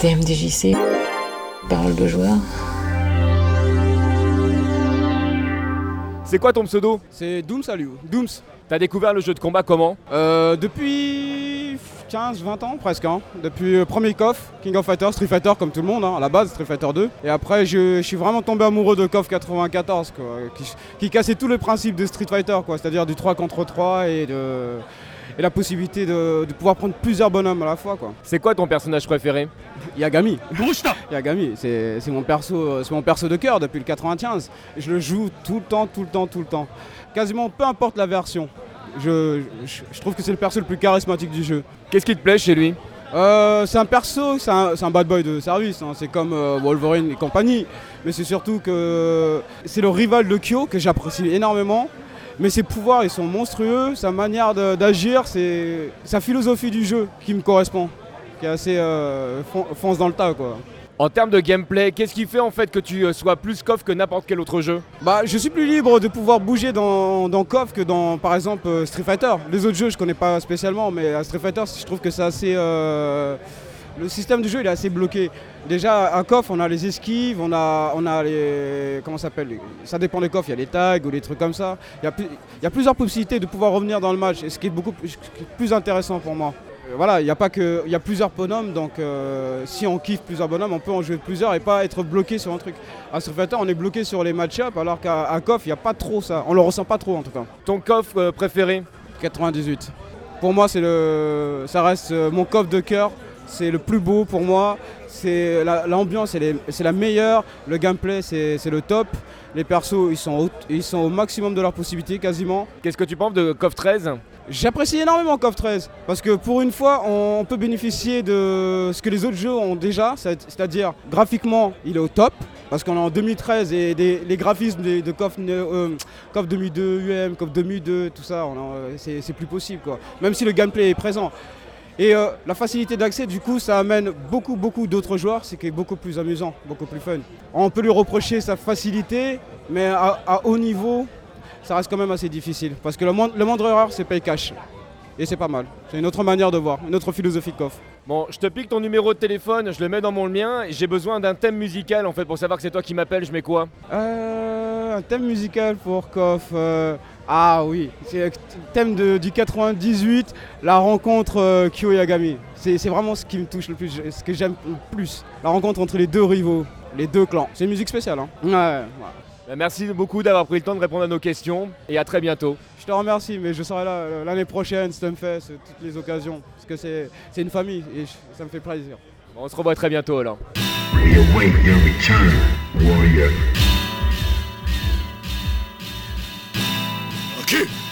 TMDJC, parole de joueur. C'est quoi ton pseudo? C'est Dooms Aliou. Dooms. T'as découvert le jeu de combat comment? Euh, depuis 15-20 ans presque. hein. Depuis le premier KOF, King of Fighters, Street Fighter comme tout le monde, hein, à la base Street Fighter 2. Et après je, je suis vraiment tombé amoureux de KOF 94, quoi, qui, qui cassait tous les principes de Street Fighter, quoi, c'est-à-dire du 3 contre 3 et, de, et la possibilité de, de pouvoir prendre plusieurs bonhommes à la fois. Quoi. C'est quoi ton personnage préféré? Yagami. Yagami, c'est c'est mon, perso, c'est mon perso de cœur depuis le 95. Je le joue tout le temps, tout le temps, tout le temps. Quasiment peu importe la version. Je, je- je trouve que c'est le perso le plus charismatique du jeu. Qu'est-ce qui te plaît chez lui? Euh, c'est un perso, c'est un, c'est un bad boy de service, hein. c'est comme euh, Wolverine et compagnie. Mais c'est surtout que c'est le rival de Kyo que j'apprécie énormément. Mais ses pouvoirs, ils sont monstrueux, sa manière d'agir, c'est sa philosophie du jeu qui me correspond, qui est assez euh, fon- fonce dans le tas quoi. En termes de gameplay, qu'est-ce qui fait en fait que tu euh, sois plus KOF que n'importe quel autre jeu? Bah, je suis plus libre de pouvoir bouger dans, dans KOF que dans, par exemple, euh, Street Fighter. Les autres jeux, je connais pas spécialement, mais à Street Fighter, je trouve que c'est assez. euh, le système du jeu, il est assez bloqué. Déjà, à KOF, on a les esquives, on a, on a les. Comment ça s'appelle Ça dépend des KOF, il y a les tags ou les trucs comme ça. Il y, a plus- il y a plusieurs possibilités de pouvoir revenir dans le match, et ce qui est beaucoup plus, intéressant pour moi. Euh, Voilà, il y a pas que, il y a plusieurs bonhommes, donc euh, si on kiffe plusieurs bonhommes, on peut en jouer plusieurs et pas être bloqué sur un truc. À Fighter, on est bloqué sur les match-up, alors qu'à KOF, il n'y a pas trop ça. On le ressent pas trop en tout cas. Ton KOF euh, préféré? 98. Pour moi, c'est le, ça reste mon KOF de cœur. C'est le plus beau pour moi. C'est la- l'ambiance, c'est la meilleure. Le gameplay, c'est le top. Les persos, ils sont, au, ils sont au maximum de leurs possibilités quasiment. Qu'est-ce que tu penses de KOF 13 J'apprécie énormément KOF 13 parce que pour une fois, on peut bénéficier de ce que les autres jeux ont déjà, c'est- c'est-à-dire graphiquement, il est au top parce qu'on est en 2013 et des- les graphismes de, de euh, KOF 2002, UM, KOF 2002, tout ça, euh, c'est c'est plus possible quoi. Même si le gameplay est présent. Et euh, la facilité d'accès, du coup, ça amène beaucoup, beaucoup d'autres joueurs, c'est qui est beaucoup plus amusant, beaucoup plus fun. On peut lui reprocher sa facilité, mais à, à haut niveau, ça reste quand même assez difficile. Parce que le moindre, le moindre erreur, c'est pay cash. Et c'est pas mal. C'est une autre manière de voir, une autre philosophie de KOF. Bon, je te pique ton numéro de téléphone, je le mets dans mon mien et j'ai besoin d'un thème musical en fait pour savoir que c'est toi qui m'appelles, je mets quoi? Euh, un thème musical pour KOF. euh, ah oui, c'est le thème de- du 98, la rencontre euh, Kyo Yagami. C'est c'est vraiment ce qui me touche le plus, ce que j'aime le plus. La rencontre entre les deux rivaux, les deux clans. C'est une musique spéciale, hein Ouais, ouais. Bah, Merci beaucoup d'avoir pris le temps de répondre à nos questions et à très bientôt. Je te remercie, mais je serai là euh, l'année prochaine, Stunfest, toutes les occasions. Parce que c'est c'est une famille et je- ça me fait plaisir. Bon, on se revoit très bientôt alors.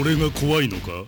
俺が怖いのか？